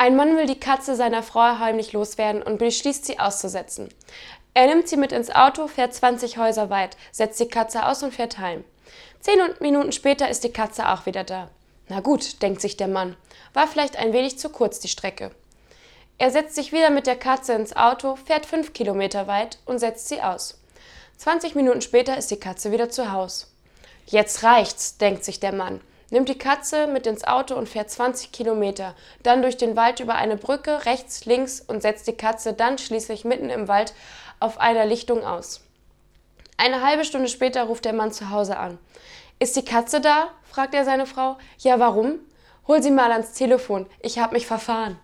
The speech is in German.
Ein Mann will die Katze seiner Frau heimlich loswerden und beschließt, sie auszusetzen. Er nimmt sie mit ins Auto, fährt 20 Häuser weit, setzt die Katze aus und fährt heim. Zehn Minuten später ist die Katze auch wieder da. Na gut, denkt sich der Mann, war vielleicht ein wenig zu kurz die Strecke. Er setzt sich wieder mit der Katze ins Auto, fährt fünf Kilometer weit und setzt sie aus. 20 Minuten später ist die Katze wieder zu Haus. Jetzt reicht's, denkt sich der Mann, nimmt die Katze mit ins Auto und fährt 20 Kilometer, dann durch den Wald über eine Brücke, rechts, links und setzt die Katze dann schließlich mitten im Wald auf einer Lichtung aus. Eine halbe Stunde später ruft der Mann zu Hause an. Ist die Katze da? fragt er seine Frau. Ja, warum? Hol sie mal ans Telefon, ich hab mich verfahren.